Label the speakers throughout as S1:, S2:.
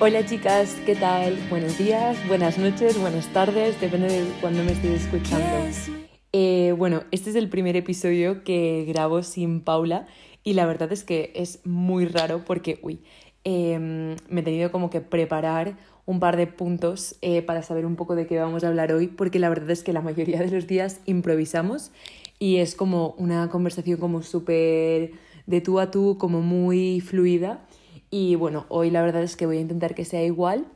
S1: Hola chicas, ¿qué tal? Buenos días, buenas noches, buenas tardes, depende de cuándo me estéis escuchando. Eh, bueno, este es el primer episodio que grabo sin Paula y la verdad es que es muy raro porque, uy, em, me he tenido como que preparar un par de puntos eh, para saber un poco de qué vamos a hablar hoy porque la verdad es que la mayoría de los días improvisamos y es como una conversación como súper de tú a tú, como muy fluida y bueno, hoy la verdad es que voy a intentar que sea igual,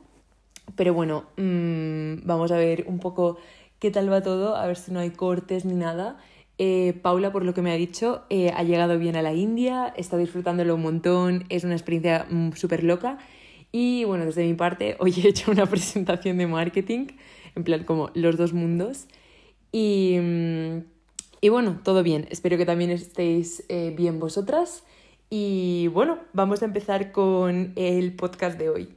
S1: pero bueno, mmm, vamos a ver un poco qué tal va todo, a ver si no hay cortes ni nada. Eh, Paula, por lo que me ha dicho, eh, ha llegado bien a la India, está disfrutándolo un montón, es una experiencia mm, súper loca. Y bueno, desde mi parte, hoy he hecho una presentación de marketing, en plan como los dos mundos. Y, mm, y bueno, todo bien, espero que también estéis eh, bien vosotras. Y bueno, vamos a empezar con el podcast de hoy.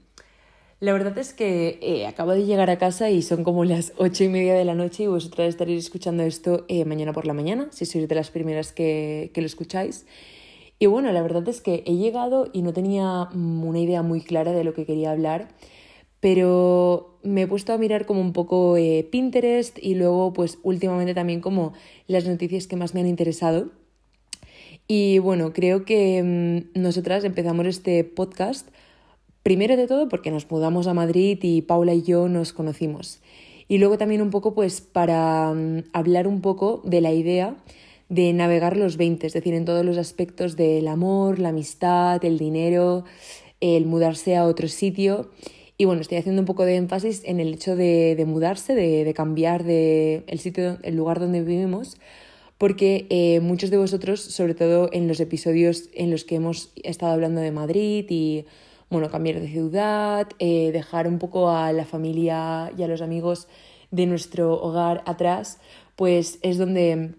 S1: La verdad es que eh, acabo de llegar a casa y son como las ocho y media de la noche y vosotras estaréis escuchando esto eh, mañana por la mañana, si sois de las primeras que, que lo escucháis. Y bueno, la verdad es que he llegado y no tenía mm, una idea muy clara de lo que quería hablar, pero me he puesto a mirar como un poco eh, Pinterest y luego pues últimamente también como las noticias que más me han interesado. Y bueno, creo que mm, nosotras empezamos este podcast primero de todo porque nos mudamos a Madrid y Paula y yo nos conocimos. Y luego también un poco pues para mm, hablar un poco de la idea de navegar los 20, es decir, en todos los aspectos del amor, la amistad, el dinero, el mudarse a otro sitio. Y bueno, estoy haciendo un poco de énfasis en el hecho de, de mudarse, de, de cambiar de el sitio, el lugar donde vivimos, porque eh, muchos de vosotros, sobre todo en los episodios en los que hemos estado hablando de Madrid y, bueno, cambiar de ciudad, eh, dejar un poco a la familia y a los amigos de nuestro hogar atrás, pues es donde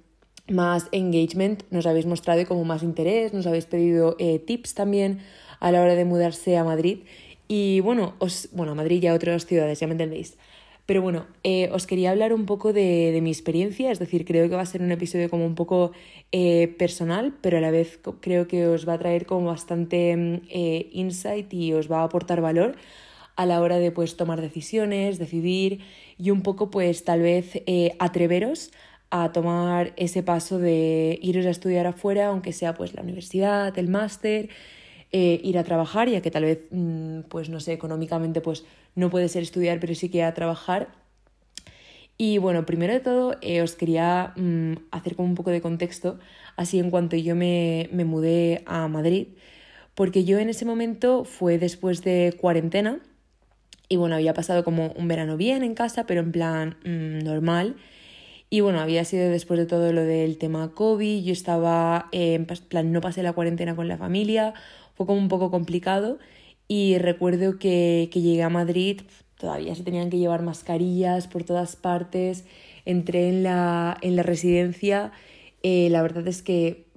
S1: más engagement nos habéis mostrado y como más interés, nos habéis pedido eh, tips también a la hora de mudarse a Madrid. Y bueno, os, bueno, a Madrid y a otras ciudades, ya me entendéis. Pero bueno, eh, os quería hablar un poco de, de, mi experiencia, es decir, creo que va a ser un episodio como un poco eh, personal, pero a la vez creo que os va a traer como bastante mm, eh, insight y os va a aportar valor a la hora de pues tomar decisiones, decidir y un poco pues tal vez atreveros a tomar ese paso de iros a estudiar afuera, aunque sea pues la universidad, el máster, eh, ir a trabajar, ya que tal vez, mm, pues no sé, económicamente pues no puede ser estudiar, pero sí que a trabajar. Y bueno, primero de todo eh, os quería mm, hacer como un poco de contexto, así en cuanto yo me, me mudé a Madrid, porque yo en ese momento fue después de cuarentena y bueno, había pasado como un verano bien en casa, pero en plan mmm, normal. Y bueno, había sido después de todo lo del tema COVID, yo estaba en plan, no pasé la cuarentena con la familia, fue como un poco complicado. Y recuerdo que, que llegué a Madrid, todavía se tenían que llevar mascarillas por todas partes, entré en la, en la residencia, eh, la verdad es que,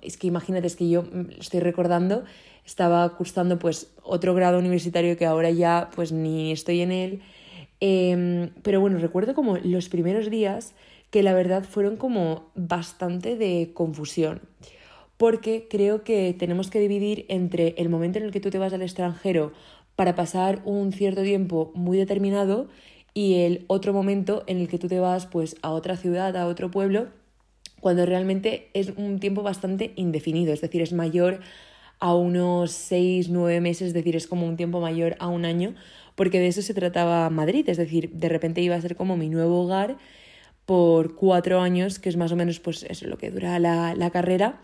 S1: es que imagínate, es que yo estoy recordando, estaba cursando pues otro grado universitario que ahora ya pues ni estoy en él, eh, pero bueno, recuerdo como los primeros días que la verdad fueron como bastante de confusión porque creo que tenemos que dividir entre el momento en el que tú te vas al extranjero para pasar un cierto tiempo muy determinado y el otro momento en el que tú te vas pues a otra ciudad, a otro pueblo, cuando realmente es un tiempo bastante indefinido, es decir, es mayor a unos seis, nueve meses, es decir, es como un tiempo mayor a un año, porque de eso se trataba Madrid, es decir, de repente iba a ser como mi nuevo hogar por cuatro años, que es más o menos pues eso, lo que dura la, la carrera,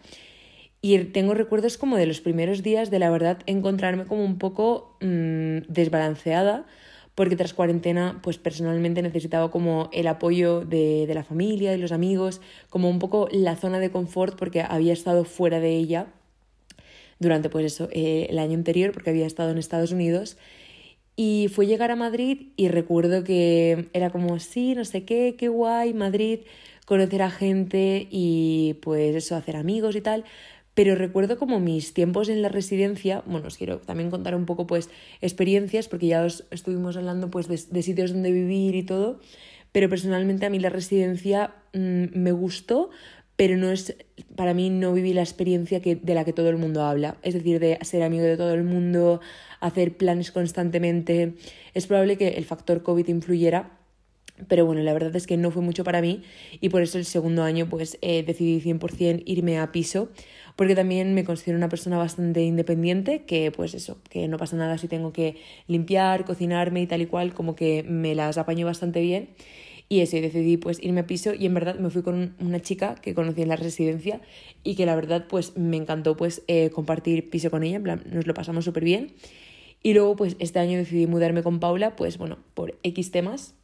S1: y tengo recuerdos como de los primeros días de la verdad encontrarme como un poco mmm, desbalanceada, porque tras cuarentena, pues personalmente necesitaba como el apoyo de, de la familia, de los amigos, como un poco la zona de confort, porque había estado fuera de ella durante pues eso, eh, el año anterior, porque había estado en Estados Unidos. Y fue llegar a Madrid y recuerdo que era como, sí, no sé qué, qué guay, Madrid, conocer a gente y pues eso, hacer amigos y tal, pero recuerdo como mis tiempos en la residencia, bueno, os quiero también contar un poco pues experiencias, porque ya os estuvimos hablando pues de, de sitios donde vivir y todo, pero personalmente a mí la residencia mmm, me gustó, pero no es, para mí no viví la experiencia que, de la que todo el mundo habla, es decir, de ser amigo de todo el mundo, hacer planes constantemente. Es probable que el factor COVID influyera, pero bueno, la verdad es que no fue mucho para mí y por eso el segundo año pues eh, decidí 100% irme a piso porque también me considero una persona bastante independiente, que pues eso, que no pasa nada si tengo que limpiar, cocinarme y tal y cual, como que me las apaño bastante bien. Y eso, y decidí pues irme a piso y en verdad me fui con una chica que conocí en la residencia y que la verdad pues me encantó pues eh, compartir piso con ella, en plan nos lo pasamos súper bien. Y luego pues este año decidí mudarme con Paula, pues bueno, por X temas.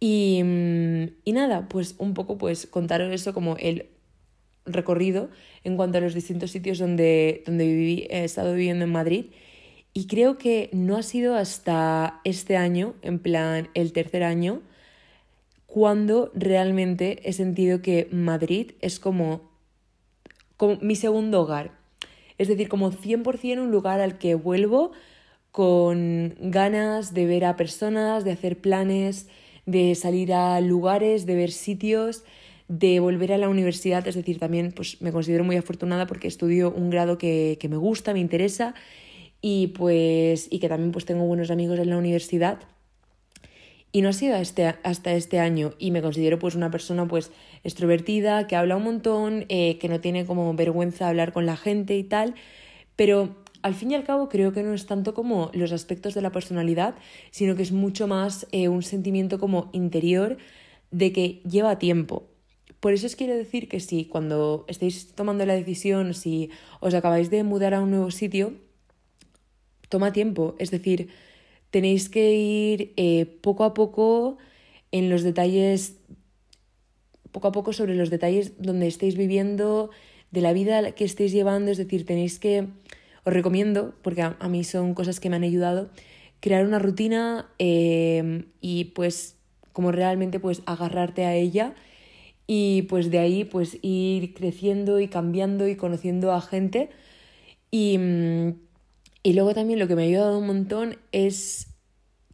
S1: Y, mm, y nada, pues un poco pues contaros eso como el recorrido en cuanto a los distintos sitios donde, donde viví, he estado viviendo en Madrid. Y creo que no ha sido hasta este año, en plan el tercer año, cuando realmente he sentido que Madrid es como, como mi segundo hogar. Es decir, como 100% un lugar al que vuelvo con ganas de ver a personas, de hacer planes, de salir a lugares, de ver sitios de volver a la universidad, es decir, también pues me considero muy afortunada porque estudio un grado que, que me gusta, me interesa y pues y que también pues tengo buenos amigos en la universidad. Y no ha sido este, hasta este año y me considero pues una persona pues extrovertida, que habla un montón, eh, que no tiene como vergüenza hablar con la gente y tal, pero al fin y al cabo creo que no es tanto como los aspectos de la personalidad, sino que es mucho más eh, un sentimiento como interior de que lleva tiempo. Por eso os quiero decir que si cuando estéis tomando la decisión, si os acabáis de mudar a un nuevo sitio, toma tiempo. Es decir, tenéis que ir eh, poco a poco en los detalles, poco a poco sobre los detalles donde estéis viviendo, de la vida que estéis llevando. Es decir, tenéis que, os recomiendo, porque a, mí son cosas que me han ayudado, crear una rutina eh, y pues como realmente pues agarrarte a ella y pues de ahí pues ir creciendo y cambiando y conociendo a gente y, mm, y luego también lo que me ha ayudado un montón es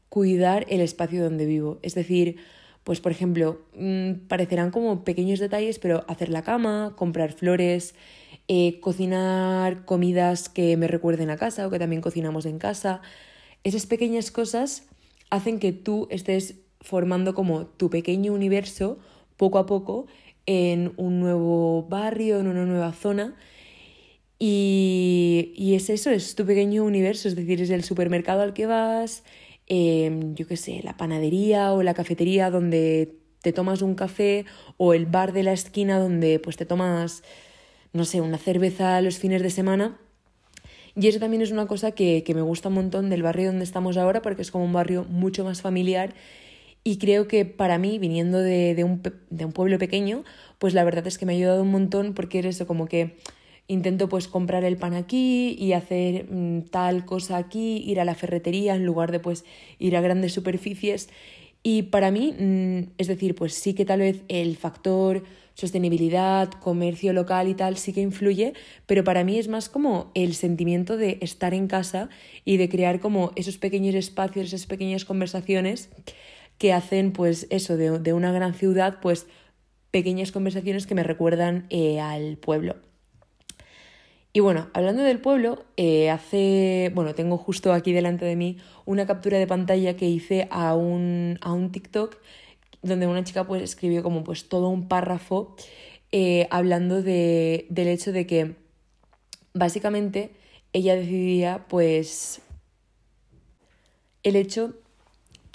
S1: cuidar el espacio donde vivo, es decir, pues por ejemplo, mm, parecerán como pequeños detalles, pero hacer la cama, comprar flores, eh, cocinar comidas que me recuerden a casa o que también cocinamos en casa. Esas pequeñas cosas hacen que tú estés formando como tu pequeño universo poco a poco en un nuevo barrio, en una nueva zona. Y, y es eso, es tu pequeño universo, es decir, es el supermercado al que vas, em, yo qué sé, la panadería o la cafetería donde te tomas un café o el bar de la esquina donde pues te tomas, no sé, una cerveza los fines de semana. Y eso también es una cosa que, que me gusta un montón del barrio donde estamos ahora porque es como un barrio mucho más familiar y creo que para mí, viniendo de, un, de, un, pueblo pequeño, pues la verdad es que me ha ayudado un montón porque es eso, como que intento pues comprar el pan aquí y hacer mm, tal cosa aquí, ir a la ferretería en lugar de pues ir a grandes superficies. Y para mí, mm, es decir, pues sí que tal vez el factor sostenibilidad, comercio local y tal sí que influye, pero para mí es más como el sentimiento de estar en casa y de crear como esos pequeños espacios, esas pequeñas conversaciones que hacen pues eso de, de una gran ciudad pues pequeñas conversaciones que me recuerdan eh, al pueblo. Y bueno, hablando del pueblo, eh, hace, bueno, tengo justo aquí delante de mí una captura de pantalla que hice a un, a un TikTok donde una chica pues escribió como pues todo un párrafo eh, hablando de, del hecho de que básicamente ella decidía pues el hecho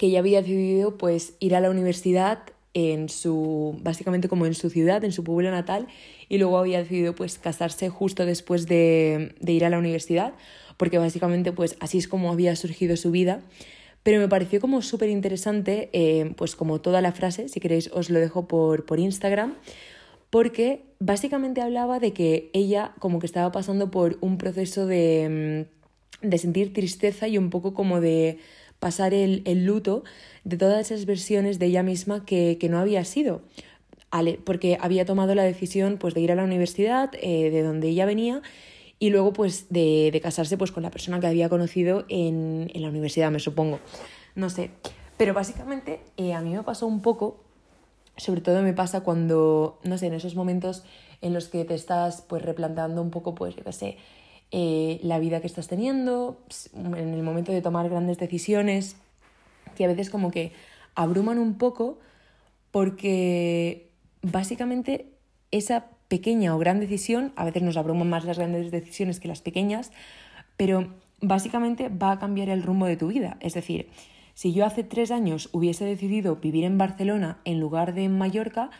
S1: que ella había decidido pues ir a la universidad en su básicamente como en su ciudad, en su pueblo natal y luego había decidido pues casarse justo después de, ir a la universidad porque básicamente pues así es como había surgido su vida. Pero me pareció como súper interesante eh, pues como toda la frase si queréis os lo dejo por, por Instagram porque básicamente hablaba de que ella como que estaba pasando por un proceso de, de sentir tristeza y un poco como de pasar el, luto de todas esas versiones de ella misma que, no había sido. Porque había tomado la decisión pues, de ir a la universidad, eh, de donde ella venía, y luego pues, de, casarse pues, con la persona que había conocido en, la universidad, me supongo. No sé. Pero básicamente eh, a mí me pasó un poco sobre todo me pasa cuando, no sé, en esos momentos en los que te estás pues replantando un poco, pues yo qué sé, eh, la vida que estás teniendo, en el momento de tomar grandes decisiones, que a veces como que abruman un poco porque básicamente esa pequeña o gran decisión, a veces nos abruman más las grandes decisiones que las pequeñas, pero básicamente va a cambiar el rumbo de tu vida. Es decir, si yo hace tres años hubiese decidido vivir en Barcelona en lugar de en Mallorca,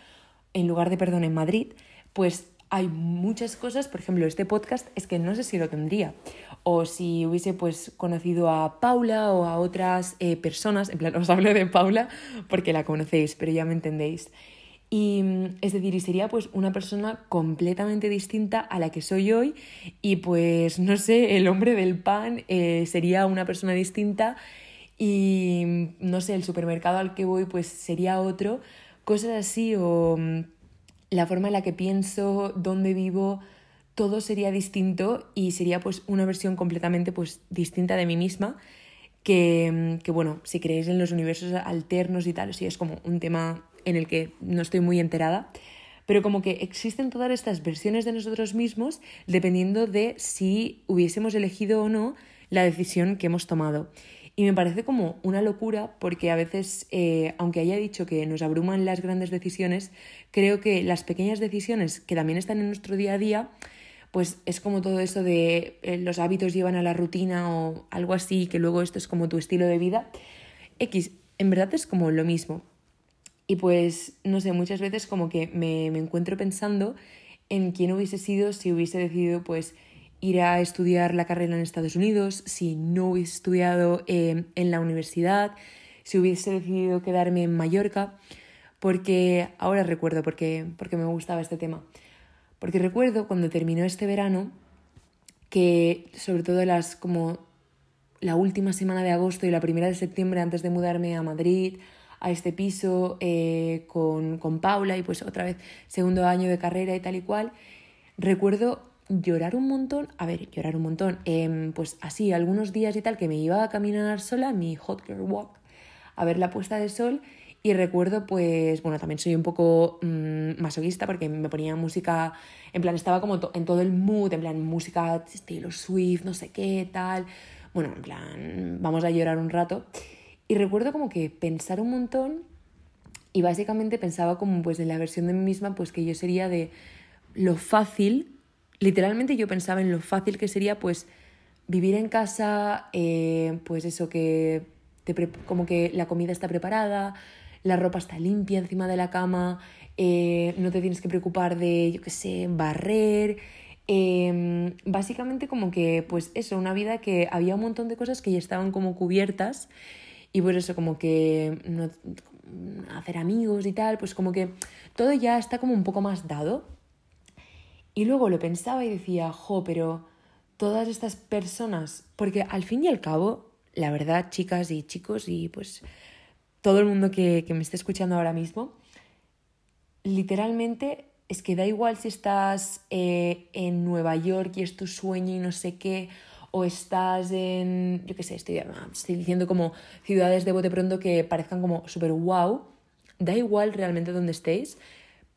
S1: en lugar de, perdón, en Madrid, pues hay muchas cosas, por ejemplo, este podcast es que no sé si lo tendría. O si hubiese pues conocido a Paula o a otras eh, personas, en plan, os hablo de Paula porque la conocéis, pero ya me entendéis. Y es decir, y sería pues una persona completamente distinta a la que soy hoy y pues no sé, el hombre del pan eh, sería una persona distinta y no sé, el supermercado al que voy pues sería otro, cosas así o la forma en la que pienso, dónde vivo, todo sería distinto y sería pues una versión completamente pues distinta de mí misma que, que bueno, si creéis en los universos alternos y tal, sí es como un tema en el que no estoy muy enterada, pero como que existen todas estas versiones de nosotros mismos dependiendo de si hubiésemos elegido o no la decisión que hemos tomado. Y me parece como una locura porque a veces, eh, aunque haya dicho que nos abruman las grandes decisiones, creo que las pequeñas decisiones que también están en nuestro día a día, pues es como todo eso de eh, los hábitos llevan a la rutina o algo así, que luego esto es como tu estilo de vida. X, en verdad es como lo mismo. Y pues, no sé, muchas veces como que me, me encuentro pensando en quién hubiese sido si hubiese decidido pues ir a estudiar la carrera en Estados Unidos, si no hubiese estudiado eh, en la universidad, si hubiese decidido quedarme en Mallorca, porque ahora recuerdo porque, porque me gustaba este tema. Porque recuerdo cuando terminó este verano que sobre todo las como la última semana de agosto y la primera de septiembre antes de mudarme a Madrid, a este piso eh, con, con Paula y pues otra vez segundo año de carrera y tal y cual, recuerdo llorar un montón, a ver, llorar un montón, em, pues así, algunos días y tal, que me iba a caminar sola, mi hot girl walk, a ver la puesta de sol y recuerdo pues, bueno, también soy un poco mm, masoquista porque me ponía música, en plan, estaba como en todo el mood, en plan, música estilo Swift, no sé qué, tal, bueno, en plan, vamos a llorar un rato. Y recuerdo como que pensar un montón y básicamente pensaba como pues en la versión de mí misma, pues que yo sería de lo fácil literalmente yo pensaba en lo fácil que sería pues vivir en casa, eh, pues eso que como que la comida está preparada, la ropa está limpia encima de la cama, eh, no te tienes que preocupar de, yo qué sé, barrer. Em, básicamente como que, pues eso, una vida que había un montón de cosas que ya estaban como cubiertas y pues eso, como que no, hacer amigos y tal, pues como que todo ya está como un poco más dado. Y luego lo pensaba y decía, jo, pero todas estas personas, porque al fin y al cabo, la verdad, chicas y chicos, y pues todo el mundo que, me esté escuchando ahora mismo, literalmente es que da igual si estás eh, en Nueva York y es tu sueño y no sé qué, o estás en, yo qué sé, estoy, estoy diciendo como ciudades de bote pronto que parezcan como súper wow, da igual realmente donde estéis,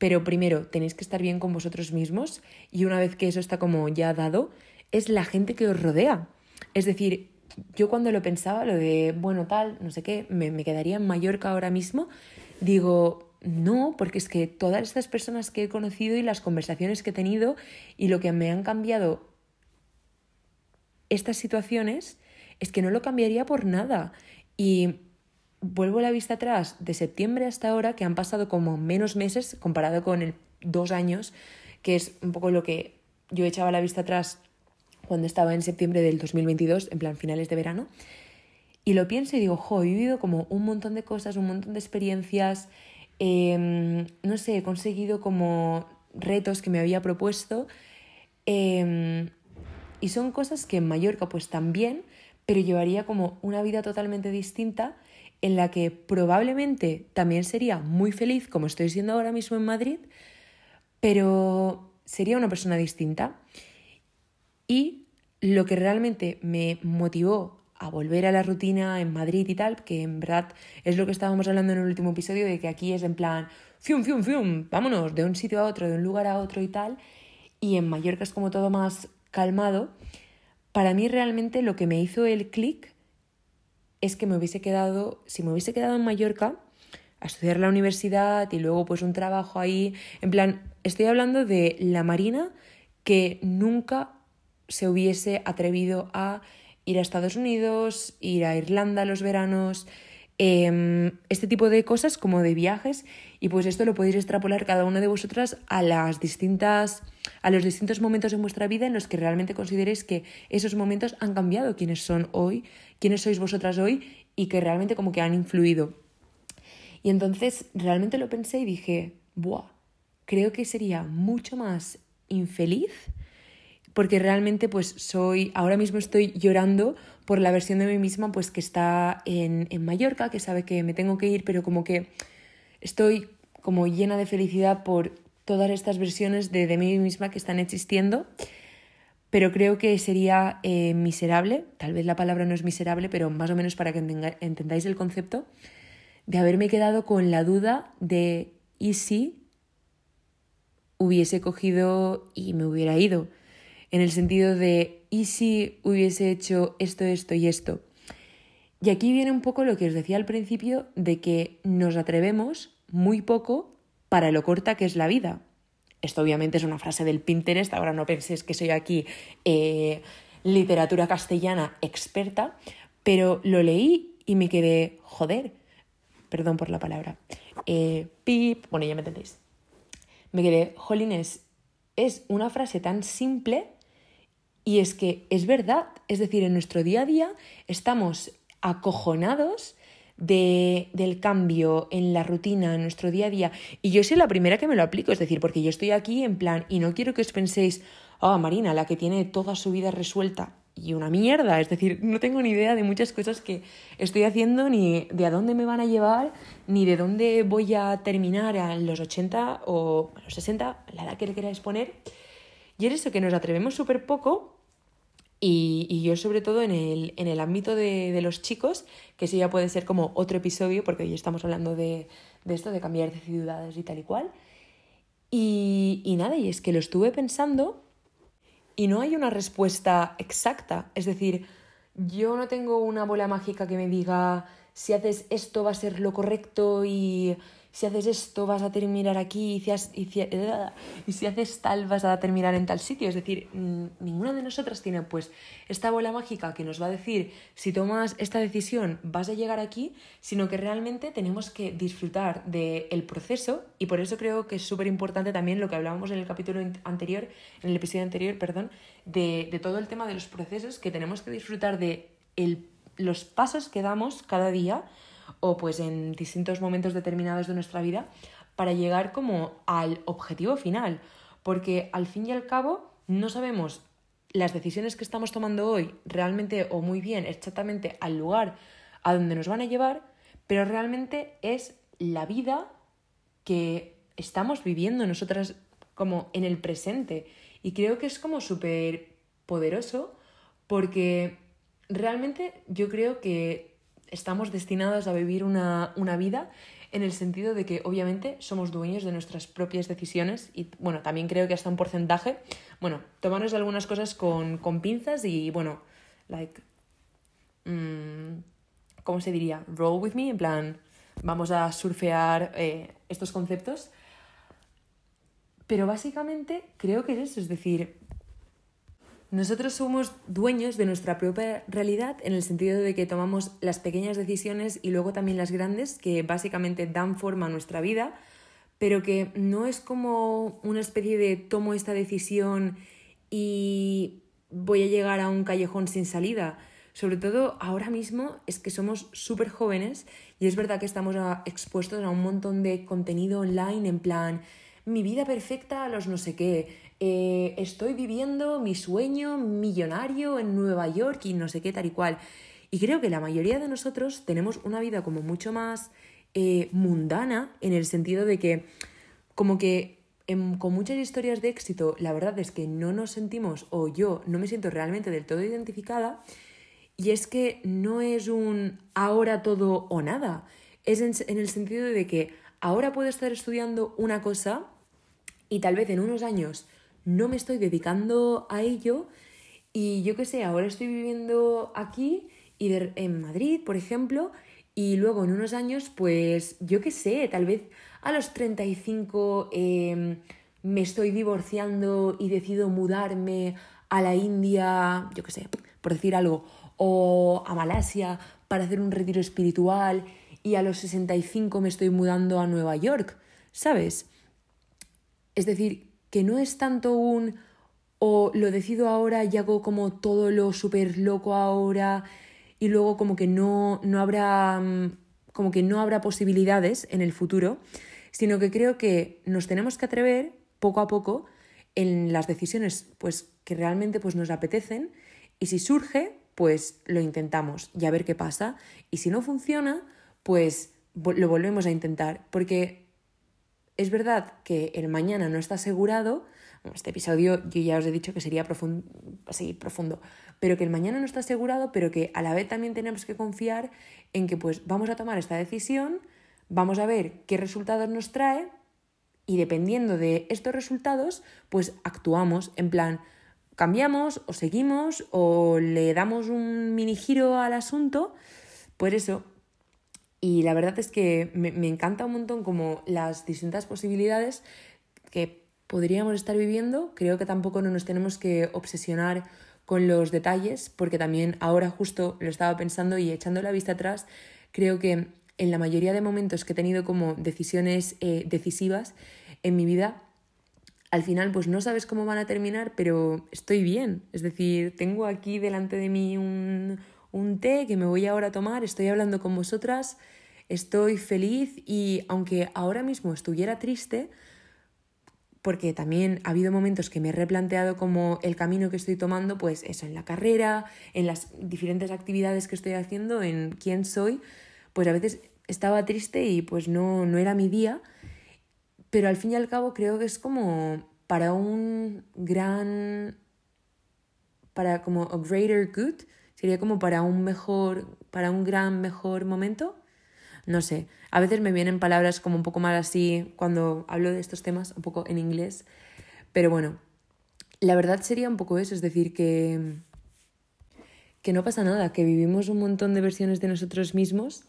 S1: pero primero tenéis que estar bien con vosotros mismos y una vez que eso está como ya dado, es la gente que os rodea. Es decir, yo cuando lo pensaba, lo de, bueno, tal, no sé qué, me, me quedaría en Mallorca ahora mismo, digo, no, porque es que todas estas personas que he conocido y las conversaciones que he tenido y lo que me han cambiado estas situaciones es que no lo cambiaría por nada. Y vuelvo la vista atrás de septiembre hasta ahora, que han pasado como menos meses comparado con el dos años, que es un poco lo que yo echaba la vista atrás cuando estaba en septiembre del 2022, en plan finales de verano. Y lo pienso y digo, jo, he vivido como un montón de cosas, un montón de experiencias, em, no sé, he conseguido como retos que me había propuesto. Em, y son cosas que en Mallorca pues también, pero llevaría como una vida totalmente distinta en la que probablemente también sería muy feliz, como estoy siendo ahora mismo en Madrid, pero sería una persona distinta. Y lo que realmente me motivó a volver a la rutina en Madrid y tal, que en verdad es lo que estábamos hablando en el último episodio, de que aquí es en plan, fium, fium, fium, vámonos de un sitio a otro, de un lugar a otro y tal, y en Mallorca es como todo más calmado. Para mí realmente lo que me hizo el clic es que me hubiese quedado, si me hubiese quedado en Mallorca, a estudiar la universidad y luego pues un trabajo ahí, en plan, estoy hablando de la Marina que nunca se hubiese atrevido a ir a Estados Unidos, ir a Irlanda los veranos, em, este tipo de cosas como de viajes y pues esto lo podéis extrapolar cada una de vosotras a las distintas a los distintos momentos en vuestra vida en los que realmente consideréis que esos momentos han cambiado quiénes son hoy, quiénes sois vosotras hoy y que realmente como que han influido. Y entonces realmente lo pensé y dije, "Buah, creo que sería mucho más infeliz porque realmente pues soy, ahora mismo estoy llorando por la versión de mí misma pues que está en, en Mallorca, que sabe que me tengo que ir, pero como que estoy como llena de felicidad por todas estas versiones de, de mí misma que están existiendo, pero creo que sería eh, miserable, tal vez la palabra no es miserable, pero más o menos para que entendáis el concepto, de haberme quedado con la duda de ¿y si hubiese cogido y me hubiera ido? en el sentido de ¿y si hubiese hecho esto, esto y esto? Y aquí viene un poco lo que os decía al principio de que nos atrevemos muy poco para lo corta que es la vida. Esto obviamente es una frase del Pinterest, ahora no penséis que soy aquí eh, literatura castellana experta, pero lo leí y me quedé, joder, perdón por la palabra, eh, pip, bueno, ya me entendéis. Me quedé, jolines, es una frase tan simple y es que es verdad, es decir, en nuestro día a día estamos acojonados de, del cambio en la rutina, en nuestro día a día. Y yo soy la primera que me lo aplico, es decir, porque yo estoy aquí en plan, y no quiero que os penséis, ah, Marina, la que tiene toda su vida resuelta. Y una mierda, es decir, no tengo ni idea de muchas cosas que estoy haciendo, ni de a dónde me van a llevar, ni de dónde voy a terminar a los 80 o a los 60, la edad que le queráis poner. Y es eso que nos atrevemos súper poco y, yo sobre todo en el, en el ámbito de, de, los chicos, que eso ya puede ser como otro episodio, porque hoy estamos hablando de, de esto, de cambiar de ciudades y tal y cual. Y, y nada, y es que lo estuve pensando y no hay una respuesta exacta. Es decir, yo no tengo una bola mágica que me diga si haces esto va a ser lo correcto y si haces esto vas a terminar aquí y si, haces tal vas a terminar en tal sitio. Es decir, ninguna de nosotras tiene pues esta bola mágica que nos va a decir si tomas esta decisión vas a llegar aquí, sino que realmente tenemos que disfrutar del proceso y por eso creo que es súper importante también lo que hablábamos en el capítulo anterior, en el episodio anterior, perdón, de, de todo el tema de los procesos, que tenemos que disfrutar de el, los pasos que damos cada día o pues en distintos momentos determinados de nuestra vida para llegar como al objetivo final. Porque al fin y al cabo no sabemos las decisiones que estamos tomando hoy realmente o muy bien exactamente al lugar a donde nos van a llevar, pero realmente es la vida que estamos viviendo nosotras como en el presente. Y creo que es como súper poderoso porque realmente yo creo que estamos destinados a vivir una, vida en el sentido de que obviamente somos dueños de nuestras propias decisiones y bueno, también creo que hasta un porcentaje, bueno, tomarnos algunas cosas con, pinzas y bueno, like, mm, ¿cómo se diría? Roll with me, en plan, vamos a surfear eh, estos conceptos. Pero básicamente creo que es eso, es decir, nosotros somos dueños de nuestra propia realidad en el sentido de que tomamos las pequeñas decisiones y luego también las grandes que básicamente dan forma a nuestra vida, pero que no es como una especie de tomo esta decisión y voy a llegar a un callejón sin salida. Sobre todo ahora mismo es que somos súper jóvenes y es verdad que estamos expuestos a un montón de contenido online en plan mi vida perfecta a los no sé qué, eh, estoy viviendo mi sueño millonario en Nueva York y no sé qué tal y cual. Y creo que la mayoría de nosotros tenemos una vida como mucho más eh, mundana en el sentido de que como que con muchas historias de éxito la verdad es que no nos sentimos o yo no me siento realmente del todo identificada Y es que no es un ahora todo o nada. Es en, el sentido de que ahora puedo estar estudiando una cosa y tal vez en unos años no me estoy dedicando a ello y yo qué sé, ahora estoy viviendo aquí y en Madrid, por ejemplo, y luego en unos años, pues yo qué sé, tal vez a los 35 em, me estoy divorciando y decido mudarme a la India, yo qué sé, por decir algo, o a Malasia para hacer un retiro espiritual y a los 65 me estoy mudando a Nueva York, ¿sabes? Es decir, que no es tanto un o lo decido ahora y hago como todo lo súper loco ahora y luego como que no, no habrá mm, como que no habrá posibilidades en el futuro, sino que creo que nos tenemos que atrever poco a poco en las decisiones pues que realmente pues nos apetecen y si surge pues lo intentamos y a ver qué pasa. Y si no funciona, pues lo volvemos a intentar. Porque es verdad que el mañana no está asegurado. Este episodio yo ya os he dicho que sería profundo, profundo, pero que el mañana no está asegurado, pero que a la vez también tenemos que confiar en que pues vamos a tomar esta decisión, vamos a ver qué resultados nos trae y dependiendo de estos resultados, pues actuamos en plan, cambiamos o seguimos o le damos un mini giro al asunto, por eso. Y la verdad es que me, encanta un montón como las distintas posibilidades que podríamos estar viviendo. Creo que tampoco no nos tenemos que obsesionar con los detalles, porque también ahora justo lo estaba pensando y echando la vista atrás, creo que en la mayoría de momentos que he tenido como decisiones eh, decisivas en mi vida, al final pues no sabes cómo van a terminar, pero estoy bien. Es decir, tengo aquí delante de mí un, un té que me voy ahora a tomar, estoy hablando con vosotras, estoy feliz y aunque ahora mismo estuviera triste, porque también ha habido momentos que me he replanteado como el camino que estoy tomando, pues eso, en la carrera, en las diferentes actividades que estoy haciendo, en quién soy, pues a veces estaba triste y pues no, no era mi día. Pero al fin y al cabo creo que es como para un gran, para como a greater good, sería como para un mejor, para un gran mejor momento. No sé, a veces me vienen palabras como un poco mal así cuando hablo de estos temas, un poco en inglés, pero bueno, la verdad sería un poco eso, es decir, que, que no pasa nada, que vivimos un montón de versiones de nosotros mismos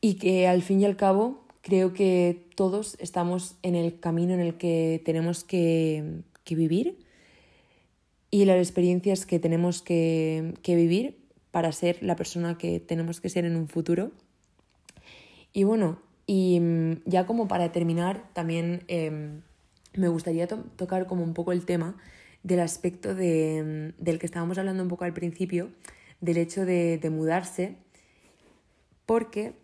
S1: y que al fin y al cabo Creo que todos estamos en el camino en el que tenemos que, vivir y las experiencias que tenemos que, vivir para ser la persona que tenemos que ser en un futuro. Y bueno, y mm, ya como para terminar, también em, me gustaría tocar como un poco el tema del aspecto de, mm, del que estábamos hablando un poco al principio, del hecho de, de mudarse, porque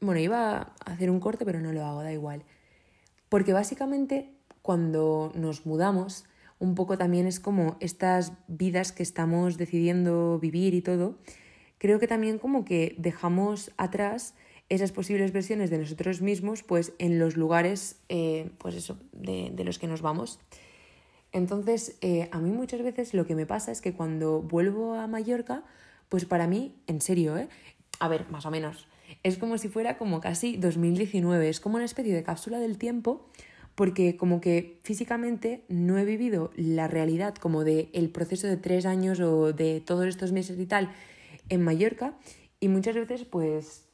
S1: bueno, iba a hacer un corte, pero no lo hago, da igual. Porque básicamente cuando nos mudamos, un poco también es como estas vidas que estamos decidiendo vivir y todo, creo que también como que dejamos atrás esas posibles versiones de nosotros mismos pues en los lugares eh, pues eso, de, los que nos vamos. Entonces, eh, a mí muchas veces lo que me pasa es que cuando vuelvo a Mallorca, pues para mí, en serio, ¿eh? A ver, más o menos, es como si fuera como casi 2019, es como una especie de cápsula del tiempo porque como que físicamente no he vivido la realidad como de el proceso de tres años o de todos estos meses y tal en Mallorca y muchas veces pues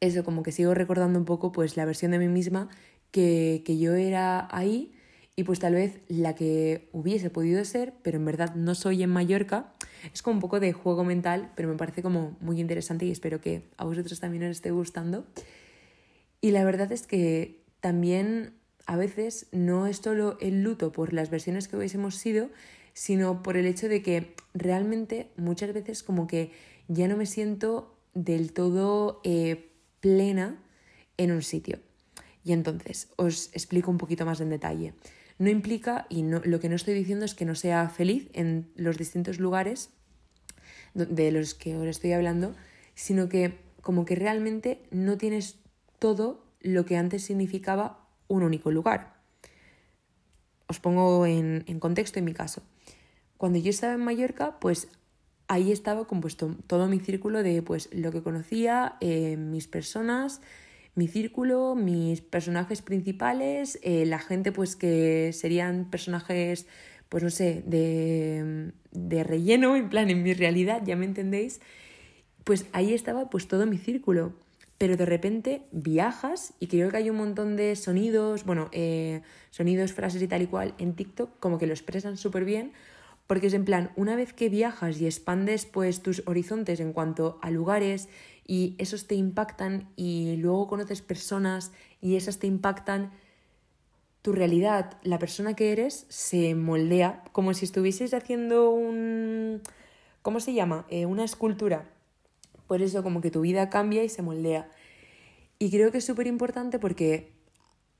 S1: eso como que sigo recordando un poco pues la versión de mí misma que, que yo era ahí y pues tal vez la que hubiese podido ser, pero en verdad no soy en Mallorca. Es como un poco de juego mental, pero me parece como muy interesante y espero que a vosotros también os esté gustando. Y la verdad es que también a veces no es solo el luto por las versiones que hubiésemos sido, sino por el hecho de que realmente muchas veces como que ya no me siento del todo eh, plena en un sitio. Y entonces os explico un poquito más en detalle. No implica, y no, lo que no estoy diciendo es que no sea feliz en los distintos lugares de los que ahora estoy hablando, sino que como que realmente no tienes todo lo que antes significaba un único lugar. Os pongo en, contexto en mi caso. Cuando yo estaba en Mallorca, pues ahí estaba compuesto todo mi círculo de pues lo que conocía, eh, mis personas, mi círculo, mis personajes principales, eh, la gente pues que serían personajes, pues no sé, de, de relleno, en plan en mi realidad, ya me entendéis, pues ahí estaba pues todo mi círculo. Pero de repente viajas y creo que hay un montón de sonidos, bueno, eh, sonidos, frases y tal y cual en TikTok como que lo expresan súper bien porque es en plan, una vez que viajas y expandes pues tus horizontes en cuanto a lugares y esos te impactan y luego conoces personas y esas te impactan, tu realidad, la persona que eres, se moldea como si estuvieses haciendo un... ¿Cómo se llama? Eh, una escultura. Por eso como que tu vida cambia y se moldea. Y creo que es súper importante porque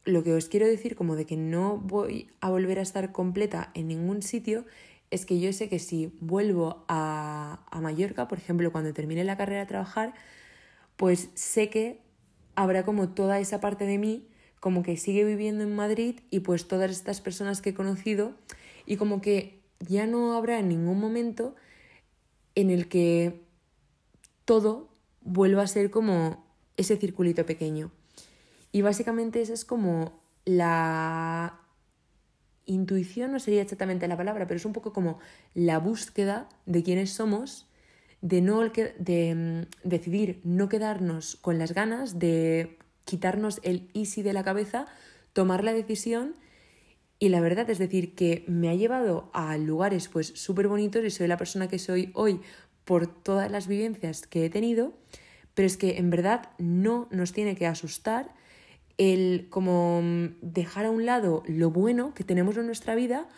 S1: lo que os quiero decir como de que no voy a volver a estar completa en ningún sitio es que yo sé que si vuelvo a, a Mallorca, por ejemplo, cuando termine la carrera a trabajar, pues sé que habrá como toda esa parte de mí como que sigue viviendo en Madrid y pues todas estas personas que he conocido y como que ya no habrá en ningún momento en el que todo vuelva a ser como ese circulito pequeño. Y básicamente esa es como la intuición no sería exactamente la palabra, pero es un poco como la búsqueda de quiénes somos, de, no, de mm, decidir no quedarnos con las ganas, de quitarnos el easy de la cabeza, tomar la decisión y la verdad es decir que me ha llevado a lugares pues súper bonitos y soy la persona que soy hoy por todas las vivencias que he tenido, pero es que en verdad no nos tiene que asustar el como mm, dejar a un lado lo bueno que tenemos en nuestra vida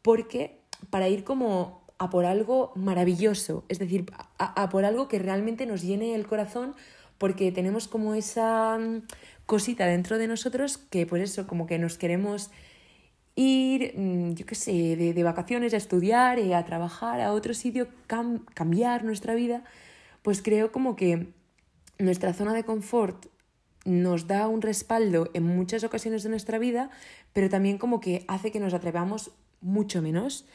S1: porque para ir como a por algo maravilloso, es decir, a, por algo que realmente nos llene el corazón porque tenemos como esa mm, cosita dentro de nosotros que por eso como que nos queremos ir, mm, yo qué sé, de, vacaciones a estudiar, y a trabajar a otro sitio, cambiar nuestra vida, pues creo como que nuestra zona de confort nos da un respaldo en muchas ocasiones de nuestra vida, pero también como que hace que nos atrevamos mucho menos.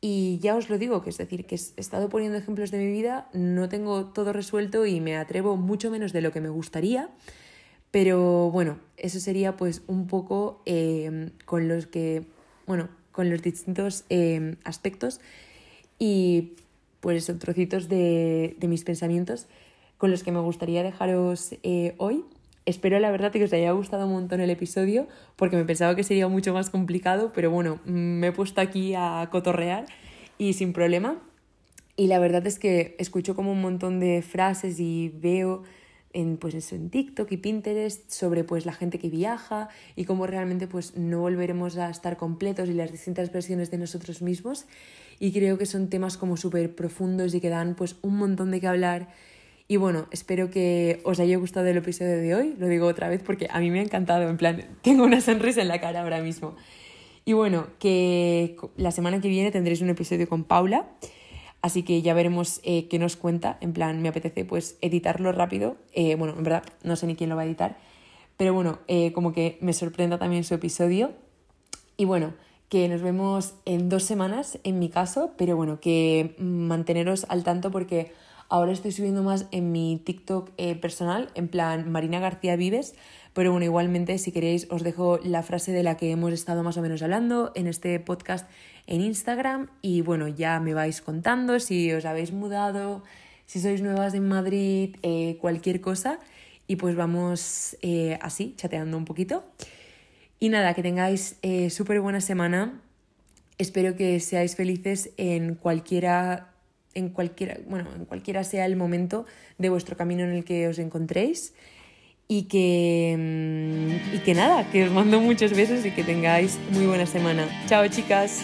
S1: Y ya os lo digo, que es decir, que he estado poniendo ejemplos de mi vida, no tengo todo resuelto y me atrevo mucho menos de lo que me gustaría. Pero bueno, eso sería pues un poco eh, con los que, bueno, con los distintos eh, aspectos y pues trocitos de, mis pensamientos con los que me gustaría dejaros eh, hoy. Espero la verdad que os haya gustado un montón el episodio porque me pensaba que sería mucho más complicado, pero bueno, me he puesto aquí a cotorrear y sin problema. Y la verdad es que escucho como un montón de frases y veo en, pues en TikTok y Pinterest sobre pues la gente que viaja y cómo realmente pues no volveremos a estar completos y las distintas versiones de nosotros mismos. Y creo que son temas como súper profundos y que dan pues un montón de qué hablar y bueno, espero que os haya gustado el episodio de hoy. Lo digo otra vez porque a mí me ha encantado. En plan, tengo una sonrisa en la cara ahora mismo. Y bueno, que la semana que viene tendréis un episodio con Paula. Así que ya veremos eh, qué nos cuenta. En plan, me apetece pues editarlo rápido. Eh, bueno, en verdad, no sé ni quién lo va a editar. Pero bueno, eh, como que me sorprenda también su episodio. Y bueno, que nos vemos en dos semanas en mi caso. Pero bueno, que manteneros al tanto porque Ahora estoy subiendo más en mi TikTok eh, personal, en plan Marina García Vives, pero bueno, igualmente si queréis os dejo la frase de la que hemos estado más o menos hablando en este podcast en Instagram y bueno, ya me vais contando si os habéis mudado, si sois nuevas en Madrid, eh, cualquier cosa y pues vamos eh, así, chateando un poquito. Y nada, que tengáis súper buena semana. Espero que seáis felices en cualquiera en cualquiera, bueno, en cualquiera sea el momento de vuestro camino en el que os encontréis. Y que, mm, y que nada, que os mando muchos besos y que tengáis muy buena semana. Chao chicas.